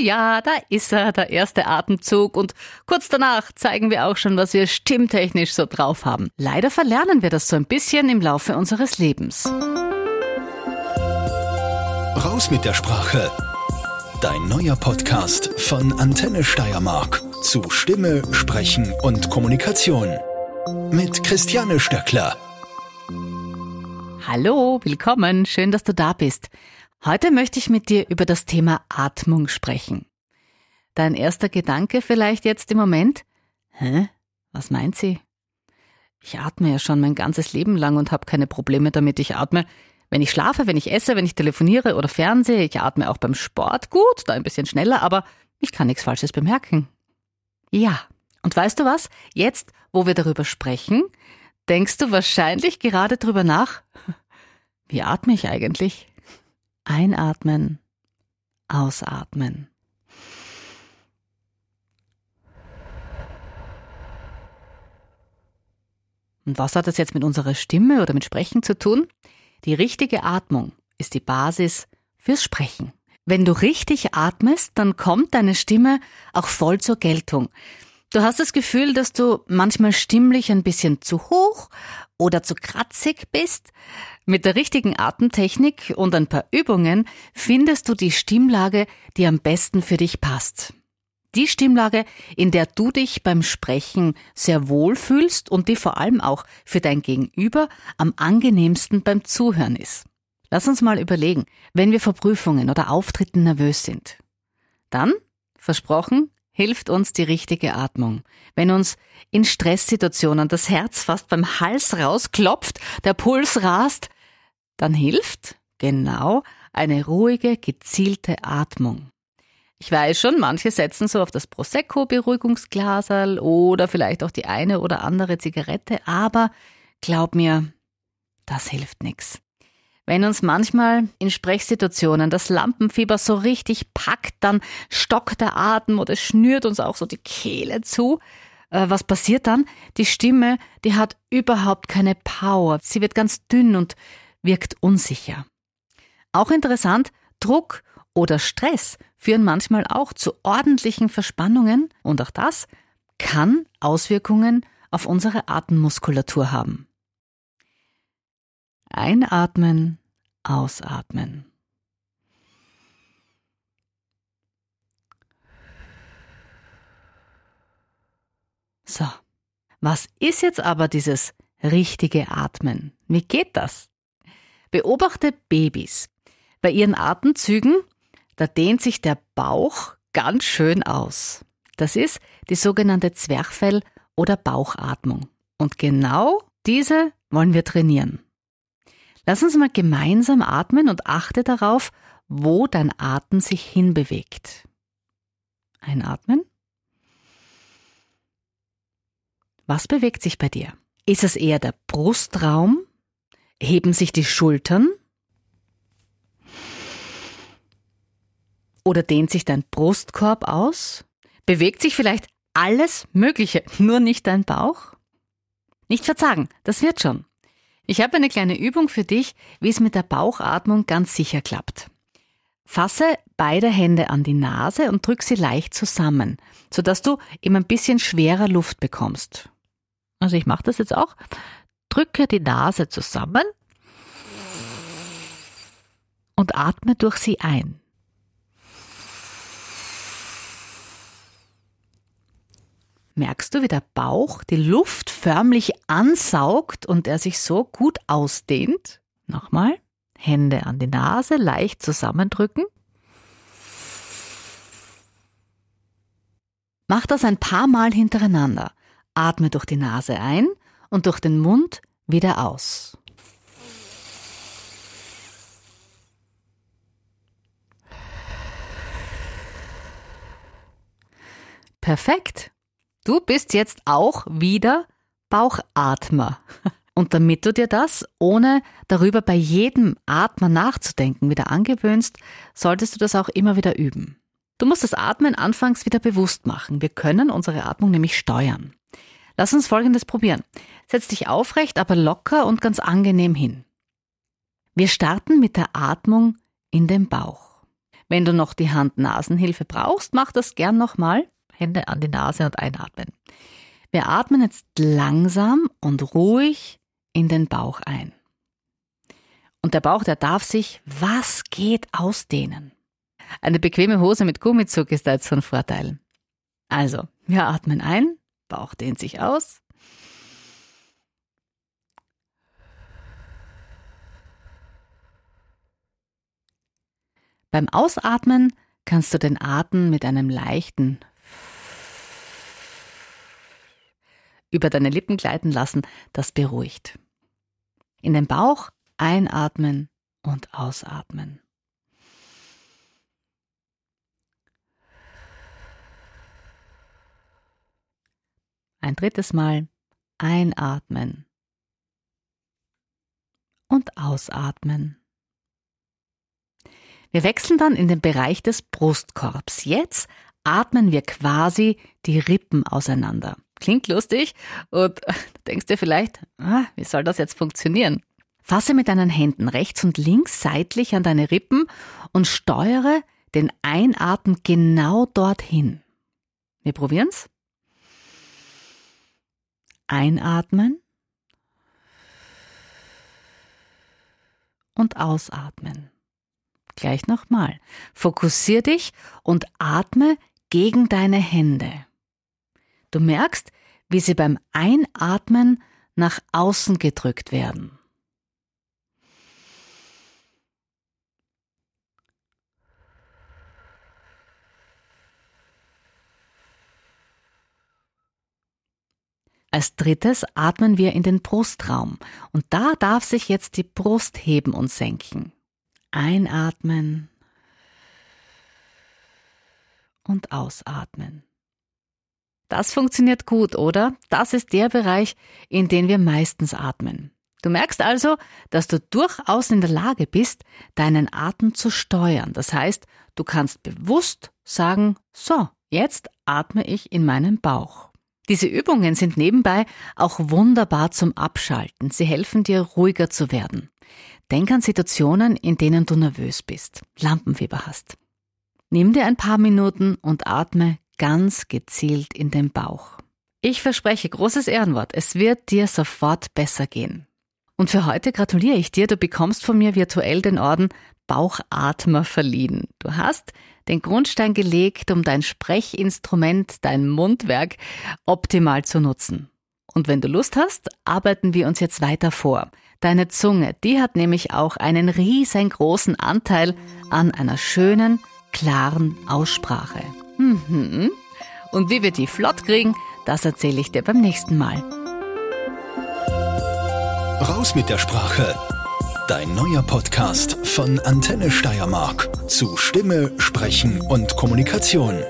ja, da ist er, der erste Atemzug. Und kurz danach zeigen wir auch schon, was wir stimmtechnisch so drauf haben. Leider verlernen wir das so ein bisschen im Laufe unseres Lebens. Raus mit der Sprache. Dein neuer Podcast von Antenne Steiermark zu Stimme, Sprechen und Kommunikation. Mit Christiane Stöckler. Hallo, willkommen, schön, dass du da bist. Heute möchte ich mit dir über das Thema Atmung sprechen. Dein erster Gedanke vielleicht jetzt im Moment? Hä? Was meint sie? Ich atme ja schon mein ganzes Leben lang und habe keine Probleme damit. Ich atme, wenn ich schlafe, wenn ich esse, wenn ich telefoniere oder fernsehe. Ich atme auch beim Sport gut, da ein bisschen schneller, aber ich kann nichts Falsches bemerken. Ja, und weißt du was? Jetzt, wo wir darüber sprechen, denkst du wahrscheinlich gerade drüber nach, wie atme ich eigentlich? Einatmen, ausatmen. Und was hat das jetzt mit unserer Stimme oder mit Sprechen zu tun? Die richtige Atmung ist die Basis fürs Sprechen. Wenn du richtig atmest, dann kommt deine Stimme auch voll zur Geltung. Du hast das Gefühl, dass du manchmal stimmlich ein bisschen zu hoch oder zu kratzig bist. Mit der richtigen Atemtechnik und ein paar Übungen findest du die Stimmlage, die am besten für dich passt. Die Stimmlage, in der du dich beim Sprechen sehr wohl fühlst und die vor allem auch für dein Gegenüber am angenehmsten beim Zuhören ist. Lass uns mal überlegen, wenn wir vor Prüfungen oder Auftritten nervös sind. Dann, versprochen, hilft uns die richtige Atmung. Wenn uns in Stresssituationen das Herz fast beim Hals rausklopft, der Puls rast, dann hilft, genau, eine ruhige, gezielte Atmung. Ich weiß schon, manche setzen so auf das Prosecco-Beruhigungsglaserl oder vielleicht auch die eine oder andere Zigarette, aber glaub mir, das hilft nix. Wenn uns manchmal in Sprechsituationen das Lampenfieber so richtig packt, dann stockt der Atem oder schnürt uns auch so die Kehle zu. Äh, was passiert dann? Die Stimme, die hat überhaupt keine Power. Sie wird ganz dünn und wirkt unsicher. Auch interessant, Druck oder Stress führen manchmal auch zu ordentlichen Verspannungen und auch das kann Auswirkungen auf unsere Atemmuskulatur haben. Einatmen, ausatmen. So, was ist jetzt aber dieses richtige Atmen? Wie geht das? Beobachte Babys. Bei ihren Atemzügen, da dehnt sich der Bauch ganz schön aus. Das ist die sogenannte Zwerchfell- oder Bauchatmung. Und genau diese wollen wir trainieren. Lass uns mal gemeinsam atmen und achte darauf, wo dein Atem sich hinbewegt. Einatmen. Was bewegt sich bei dir? Ist es eher der Brustraum? Heben sich die Schultern? Oder dehnt sich dein Brustkorb aus? Bewegt sich vielleicht alles Mögliche, nur nicht dein Bauch? Nicht verzagen, das wird schon. Ich habe eine kleine Übung für dich, wie es mit der Bauchatmung ganz sicher klappt. Fasse beide Hände an die Nase und drück sie leicht zusammen, sodass du eben ein bisschen schwerer Luft bekommst. Also ich mache das jetzt auch. Drücke die Nase zusammen und atme durch sie ein. Merkst du, wie der Bauch die Luft förmlich ansaugt und er sich so gut ausdehnt. Nochmal. Hände an die Nase, leicht zusammendrücken. Mach das ein paar Mal hintereinander. Atme durch die Nase ein und durch den Mund wieder aus. Perfekt. Du bist jetzt auch wieder Bauchatmer. Und damit du dir das, ohne darüber bei jedem Atmer nachzudenken, wieder angewöhnst, solltest du das auch immer wieder üben. Du musst das Atmen anfangs wieder bewusst machen. Wir können unsere Atmung nämlich steuern. Lass uns Folgendes probieren. Setz dich aufrecht, aber locker und ganz angenehm hin. Wir starten mit der Atmung in den Bauch. Wenn du noch die Hand-Nasen-Hilfe brauchst, mach das gern nochmal. Hände an die Nase und einatmen. Wir atmen jetzt langsam und ruhig in den Bauch ein. Und der Bauch, der darf sich, was geht, ausdehnen. Eine bequeme Hose mit Gummizug ist da jetzt von Vorteil. Also, wir atmen ein, Bauch dehnt sich aus. Beim Ausatmen kannst du den Atem mit einem leichten über deine Lippen gleiten lassen, das beruhigt. In den Bauch einatmen und ausatmen. Ein drittes Mal einatmen und ausatmen. Wir wechseln dann in den Bereich des Brustkorbs. Jetzt atmen wir quasi die Rippen auseinander. Klingt lustig und du denkst dir vielleicht, ah, wie soll das jetzt funktionieren? Fasse mit deinen Händen rechts und links seitlich an deine Rippen und steuere den Einatmen genau dorthin. Wir probieren's. Einatmen und ausatmen. Gleich nochmal. Fokussier dich und atme gegen deine Hände. Du merkst, wie sie beim Einatmen nach außen gedrückt werden. Als drittes atmen wir in den Brustraum und da darf sich jetzt die Brust heben und senken. Einatmen und ausatmen. Das funktioniert gut, oder? Das ist der Bereich, in den wir meistens atmen. Du merkst also, dass du durchaus in der Lage bist, deinen Atem zu steuern. Das heißt, du kannst bewusst sagen, so, jetzt atme ich in meinen Bauch. Diese Übungen sind nebenbei auch wunderbar zum Abschalten. Sie helfen dir, ruhiger zu werden. Denk an Situationen, in denen du nervös bist, Lampenfieber hast. Nimm dir ein paar Minuten und atme ganz gezielt in den Bauch. Ich verspreche, großes Ehrenwort, es wird dir sofort besser gehen. Und für heute gratuliere ich dir, du bekommst von mir virtuell den Orden Bauchatmer verliehen. Du hast den Grundstein gelegt, um dein Sprechinstrument, dein Mundwerk optimal zu nutzen. Und wenn du Lust hast, arbeiten wir uns jetzt weiter vor. Deine Zunge, die hat nämlich auch einen riesengroßen Anteil an einer schönen, klaren Aussprache. Mhm. Und wie wir die flott kriegen, das erzähle ich dir beim nächsten Mal. Raus mit der Sprache Dein neuer Podcast von Antenne Steiermark zu Stimme, Sprechen und Kommunikation.